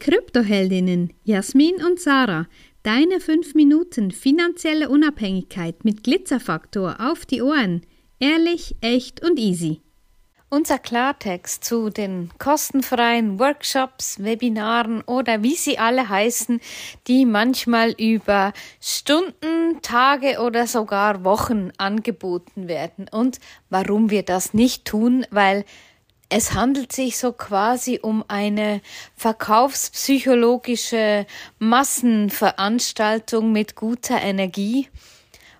Kryptoheldinnen Jasmin und Sarah. Deine 5 Minuten finanzielle Unabhängigkeit mit Glitzerfaktor auf die Ohren. Ehrlich, echt und easy. Unser Klartext zu den kostenfreien Workshops, Webinaren oder wie sie alle heißen, die manchmal über Stunden, Tage oder sogar Wochen angeboten werden und warum wir das nicht tun, weil es handelt sich so quasi um eine verkaufspsychologische Massenveranstaltung mit guter Energie.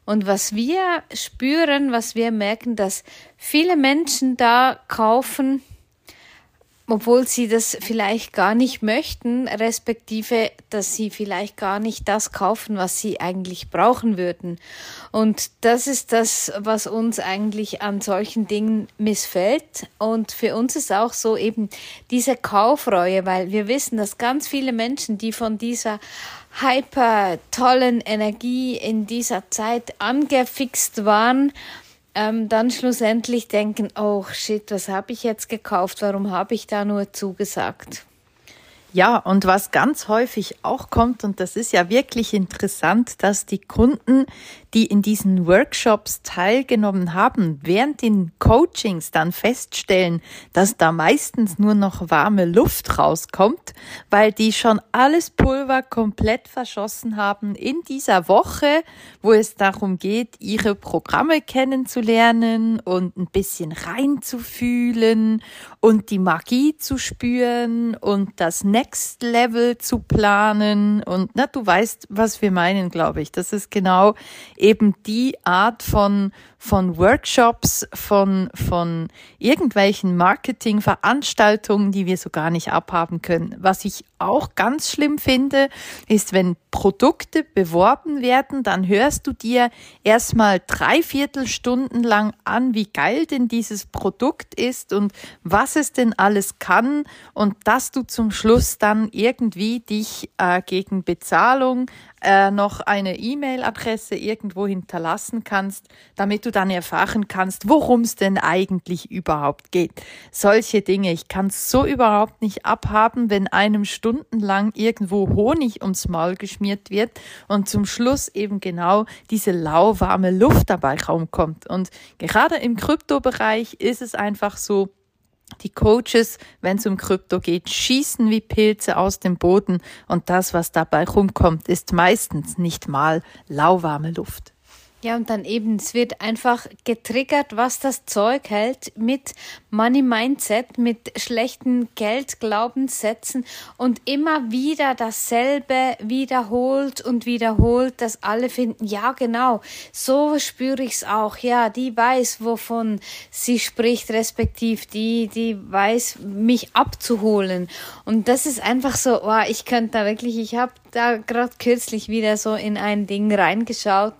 Und was wir spüren, was wir merken, dass viele Menschen da kaufen, obwohl sie das vielleicht gar nicht möchten, respektive, dass sie vielleicht gar nicht das kaufen, was sie eigentlich brauchen würden. Und das ist das, was uns eigentlich an solchen Dingen missfällt. Und für uns ist auch so eben diese Kaufreue, weil wir wissen, dass ganz viele Menschen, die von dieser hyper tollen Energie in dieser Zeit angefixt waren, ähm, dann schlussendlich denken, oh shit, was habe ich jetzt gekauft? Warum habe ich da nur zugesagt? Ja, und was ganz häufig auch kommt, und das ist ja wirklich interessant, dass die Kunden die in diesen Workshops teilgenommen haben, während den Coachings dann feststellen, dass da meistens nur noch warme Luft rauskommt, weil die schon alles Pulver komplett verschossen haben in dieser Woche, wo es darum geht, ihre Programme kennenzulernen und ein bisschen reinzufühlen und die Magie zu spüren und das Next Level zu planen und na, du weißt, was wir meinen, glaube ich. Das ist genau eben die Art von, von Workshops, von, von irgendwelchen Marketingveranstaltungen, die wir so gar nicht abhaben können. Was ich auch ganz schlimm finde, ist, wenn Produkte beworben werden, dann hörst du dir erstmal drei Viertelstunden lang an, wie geil denn dieses Produkt ist und was es denn alles kann und dass du zum Schluss dann irgendwie dich äh, gegen Bezahlung äh, noch eine E-Mail-Adresse irgendwo hinterlassen kannst, damit du dann erfahren kannst, worum es denn eigentlich überhaupt geht. Solche Dinge. Ich kann es so überhaupt nicht abhaben, wenn einem stundenlang irgendwo Honig ums Maul geschmiert wird und zum Schluss eben genau diese lauwarme Luft dabei raumkommt. Und gerade im Kryptobereich ist es einfach so, die Coaches, wenn es um Krypto geht, schießen wie Pilze aus dem Boden und das, was dabei rumkommt, ist meistens nicht mal lauwarme Luft. Ja, und dann eben, es wird einfach getriggert, was das Zeug hält mit Money Mindset, mit schlechten Geldglaubenssätzen und immer wieder dasselbe wiederholt und wiederholt, dass alle finden, ja, genau, so spüre ich's auch. Ja, die weiß, wovon sie spricht, respektiv die, die weiß, mich abzuholen. Und das ist einfach so, oh, ich könnte da wirklich, ich habe da gerade kürzlich wieder so in ein Ding reingeschaut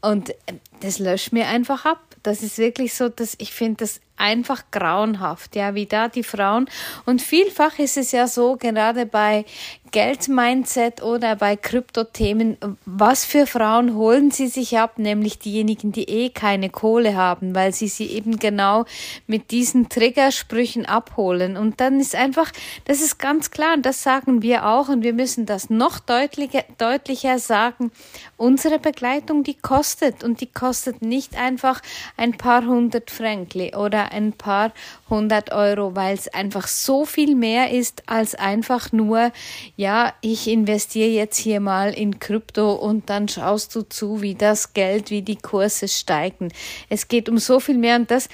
und das löscht mir einfach ab. Das ist wirklich so, dass ich finde das einfach grauenhaft, ja, wie da die Frauen. Und vielfach ist es ja so, gerade bei Geldmindset oder bei Kryptothemen, was für Frauen holen sie sich ab? Nämlich diejenigen, die eh keine Kohle haben, weil sie sie eben genau mit diesen Triggersprüchen abholen. Und dann ist einfach, das ist ganz klar, und das sagen wir auch, und wir müssen das noch deutlicher, deutlicher sagen. Unsere Begleitung, die kostet, und die kostet nicht einfach ein paar hundert Frankli oder ein paar hundert Euro, weil es einfach so viel mehr ist als einfach nur, ja, ich investiere jetzt hier mal in Krypto und dann schaust du zu, wie das Geld, wie die Kurse steigen. Es geht um so viel mehr und das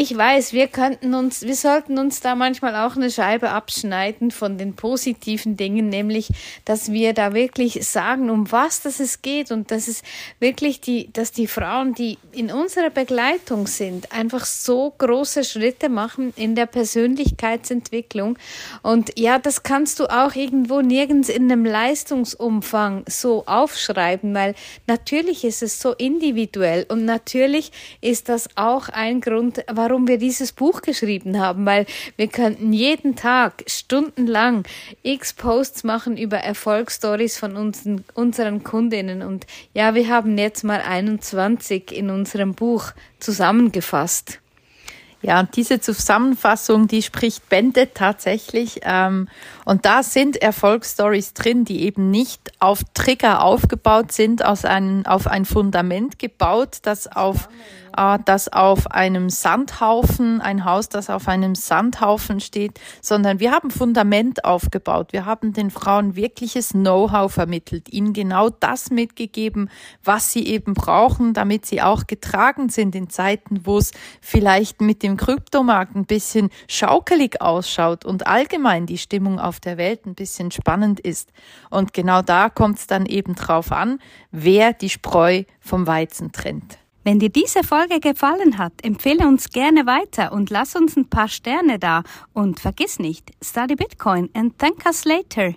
ich weiß, wir könnten uns, wir sollten uns da manchmal auch eine Scheibe abschneiden von den positiven Dingen, nämlich, dass wir da wirklich sagen, um was das es geht und dass es wirklich die, dass die Frauen, die in unserer Begleitung sind, einfach so große Schritte machen in der Persönlichkeitsentwicklung. Und ja, das kannst du auch irgendwo nirgends in einem Leistungsumfang so aufschreiben, weil natürlich ist es so individuell und natürlich ist das auch ein Grund, warum warum wir dieses Buch geschrieben haben, weil wir könnten jeden Tag stundenlang x Posts machen über Erfolgsstories von unseren, unseren Kundinnen. Und ja, wir haben jetzt mal 21 in unserem Buch zusammengefasst. Ja, und diese Zusammenfassung, die spricht Bände tatsächlich. Ähm, Und da sind Erfolgsstories drin, die eben nicht auf Trigger aufgebaut sind, aus einem, auf ein Fundament gebaut, das auf äh, das auf einem Sandhaufen, ein Haus, das auf einem Sandhaufen steht, sondern wir haben Fundament aufgebaut. Wir haben den Frauen wirkliches Know-how vermittelt, ihnen genau das mitgegeben, was sie eben brauchen, damit sie auch getragen sind in Zeiten, wo es vielleicht mit dem Kryptomarkt ein bisschen schaukelig ausschaut und allgemein die Stimmung der Welt ein bisschen spannend ist. Und genau da kommt es dann eben drauf an, wer die Spreu vom Weizen trennt. Wenn dir diese Folge gefallen hat, empfehle uns gerne weiter und lass uns ein paar Sterne da. Und vergiss nicht, study Bitcoin and thank us later.